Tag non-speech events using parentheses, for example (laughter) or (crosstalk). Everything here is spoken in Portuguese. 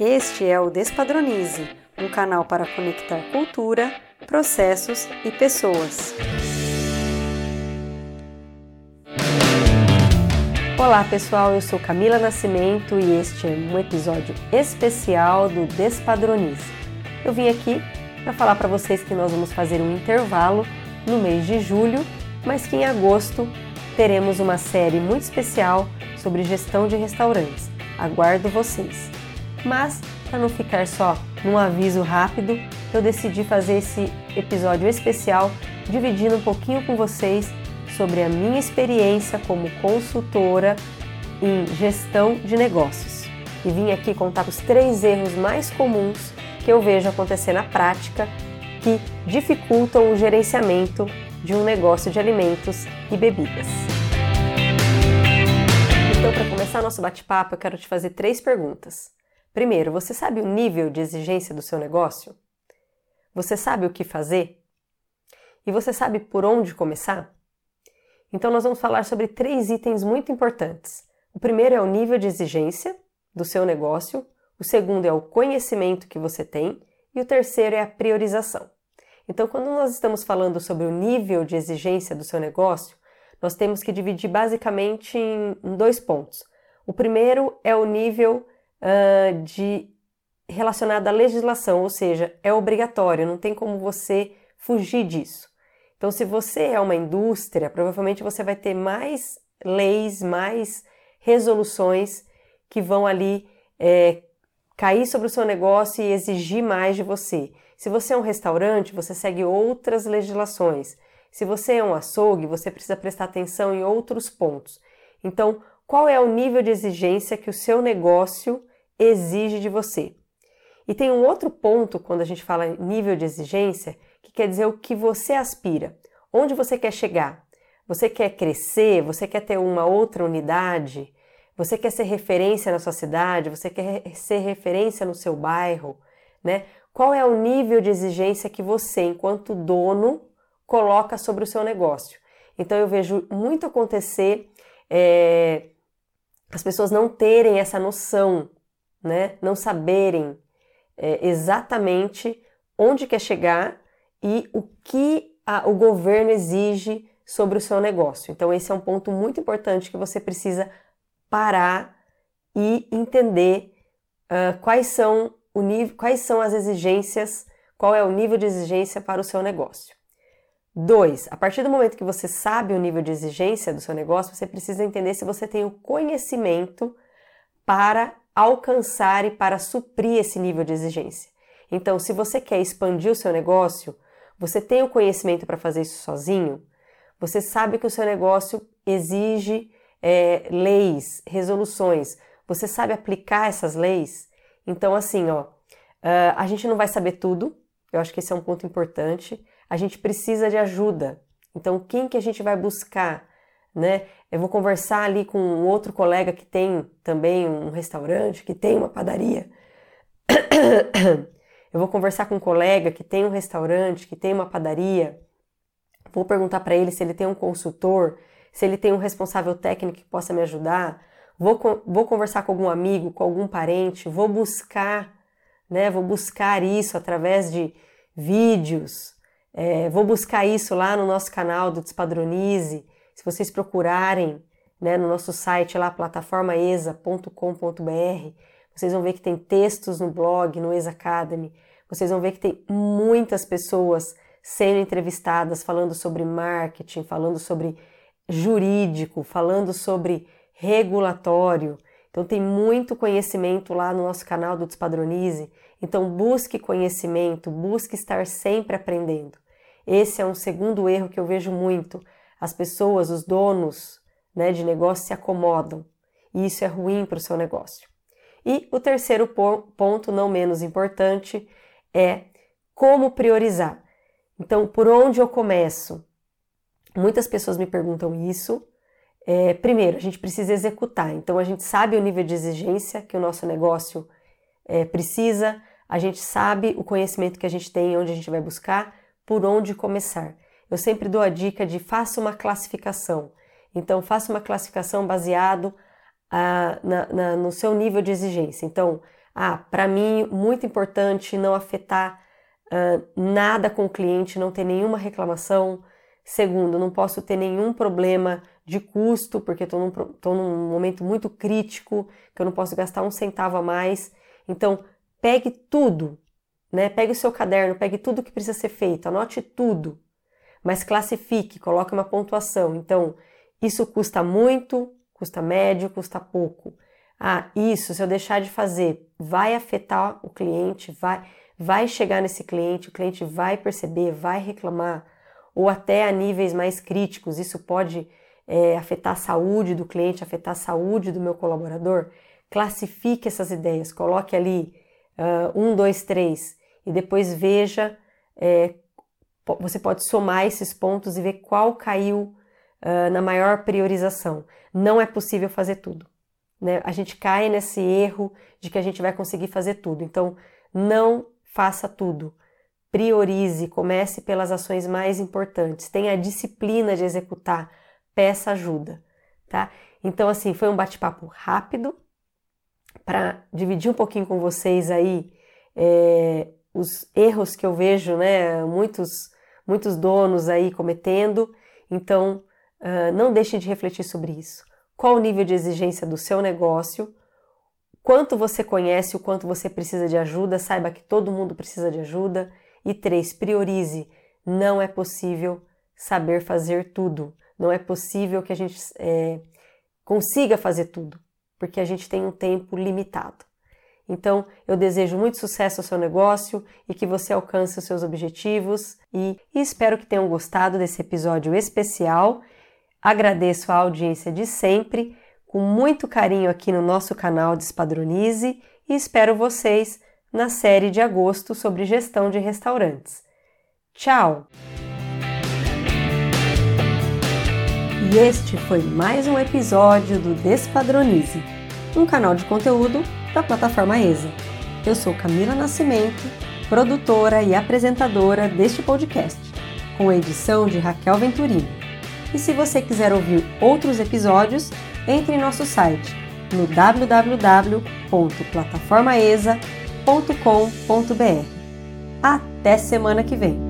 Este é o Despadronize, um canal para conectar cultura, processos e pessoas. Olá pessoal, eu sou Camila Nascimento e este é um episódio especial do Despadronize. Eu vim aqui para falar para vocês que nós vamos fazer um intervalo no mês de julho, mas que em agosto teremos uma série muito especial sobre gestão de restaurantes. Aguardo vocês. Mas, para não ficar só num aviso rápido, eu decidi fazer esse episódio especial dividindo um pouquinho com vocês sobre a minha experiência como consultora em gestão de negócios. E vim aqui contar os três erros mais comuns que eu vejo acontecer na prática que dificultam o gerenciamento de um negócio de alimentos e bebidas. Então, para começar nosso bate-papo, eu quero te fazer três perguntas. Primeiro, você sabe o nível de exigência do seu negócio? Você sabe o que fazer? E você sabe por onde começar? Então, nós vamos falar sobre três itens muito importantes. O primeiro é o nível de exigência do seu negócio, o segundo é o conhecimento que você tem e o terceiro é a priorização. Então, quando nós estamos falando sobre o nível de exigência do seu negócio, nós temos que dividir basicamente em, dois pontos. O primeiro é o nível uh, de relacionado à legislação, ou seja, é obrigatório, não tem como você fugir disso. Então, se você é uma indústria, provavelmente você vai ter mais leis, mais resoluções que vão ali é, cair sobre o seu negócio e exigir mais de você. Se você é um restaurante, você segue outras legislações. Se você é um açougue, você precisa prestar atenção em outros pontos. Então, qual é o nível de exigência que o seu negócio exige de você? E tem um outro ponto quando a gente fala nível de exigência, que quer dizer o que você aspira. Onde você quer chegar? Você quer crescer? Você quer ter uma outra unidade? Você quer ser referência na sua cidade? Você quer ser referência no seu bairro? Né? Qual é o nível de exigência que você, enquanto dono, coloca sobre o seu negócio. Então eu vejo muito acontecer é, as pessoas não terem essa noção, né? Não saberem é, exatamente onde quer chegar e o que a, o governo exige sobre o seu negócio. Então esse é um ponto muito importante que você precisa parar e entender uh, quais são o nível, quais são as exigências, qual é o nível de exigência para o seu negócio. Dois, a partir do momento que você sabe o nível de exigência do seu negócio, você precisa entender se você tem o conhecimento para alcançar e para suprir esse nível de exigência. Então, se você quer expandir o seu negócio, você tem o conhecimento para fazer isso sozinho, você sabe que o seu negócio exige é, leis, resoluções, você sabe aplicar essas leis. Então, assim, ó, uh, a gente não vai saber tudo, eu acho que esse é um ponto importante a gente precisa de ajuda. Então, quem que a gente vai buscar? Né? Eu vou conversar ali com um outro colega que tem também um restaurante, que tem uma padaria. (coughs) Eu vou conversar com um colega que tem um restaurante, que tem uma padaria. Vou perguntar para ele se ele tem um consultor, se ele tem um responsável técnico que possa me ajudar. Vou, vou conversar com algum amigo, com algum parente. Vou buscar, né? Vou buscar isso através de vídeos, é, vou buscar isso lá no nosso canal do Despadronize. Se vocês procurarem né, no nosso site lá, plataformaesa.com.br, vocês vão ver que tem textos no blog, no Exa Academy. Vocês vão ver que tem muitas pessoas sendo entrevistadas falando sobre marketing, falando sobre jurídico, falando sobre regulatório. Então tem muito conhecimento lá no nosso canal do Despadronize. Então busque conhecimento, busque estar sempre aprendendo. Esse é um segundo erro que eu vejo muito. As pessoas, os donos né, de negócio se acomodam e isso é ruim para o seu negócio. E o terceiro ponto, não menos importante, é como priorizar. Então, por onde eu começo? Muitas pessoas me perguntam isso. É, primeiro, a gente precisa executar. Então, a gente sabe o nível de exigência que o nosso negócio é, precisa, a gente sabe o conhecimento que a gente tem, onde a gente vai buscar, por onde começar. Eu sempre dou a dica de faça uma classificação. Então, faça uma classificação baseado ah, na, na, no seu nível de exigência. Então, Ah, para mim, muito importante não afetar uh, nada com o cliente, não ter nenhuma reclamação. Segundo, não posso ter nenhum problema de custo, porque estou num, num momento muito crítico, que eu não posso gastar um centavo a mais. Então, pegue tudo, né? Pegue o seu caderno, pegue tudo que precisa ser feito, anote tudo, mas classifique, coloque uma pontuação. Então, isso custa muito, custa médio, custa pouco. Ah, isso, se eu deixar de fazer, vai afetar o cliente, vai, vai chegar nesse cliente, o cliente vai perceber, vai reclamar, ou até a níveis mais críticos, isso pode é, afetar a saúde do cliente, afetar a saúde do meu colaborador. Classifique essas ideias, coloque ali uh, um, dois, três, e depois veja, é, você pode somar esses pontos e ver qual caiu uh, na maior priorização. Não é possível fazer tudo. Né? A gente cai nesse erro de que a gente vai conseguir fazer tudo. Então, não faça tudo. Priorize, comece pelas ações mais importantes. Tenha a disciplina de executar. Peça ajuda, tá? Então, assim, foi um bate-papo rápido para dividir um pouquinho com vocês aí é, os erros que eu vejo, né? Muitos, muitos donos aí cometendo. Então, uh, não deixe de refletir sobre isso qual o nível de exigência do seu negócio, quanto você conhece, o quanto você precisa de ajuda, saiba que todo mundo precisa de ajuda. E três, priorize. Não é possível saber fazer tudo. Não é possível que a gente é, consiga fazer tudo, porque a gente tem um tempo limitado. Então, eu desejo muito sucesso ao seu negócio e que você alcance os seus objetivos e, espero que tenham gostado desse episódio especial Agradeço a audiência de sempre, com muito carinho aqui no nosso canal Despadronize e espero vocês na série de agosto sobre gestão de restaurantes. Tchau! E este foi mais um episódio do Despadronize, um canal de conteúdo da plataforma ESA. Eu sou Camila Nascimento, produtora e apresentadora deste podcast, com edição de Raquel Venturini. E se você quiser ouvir outros episódios, entre em nosso site no www.plataformaesa.com.br. Até semana que vem!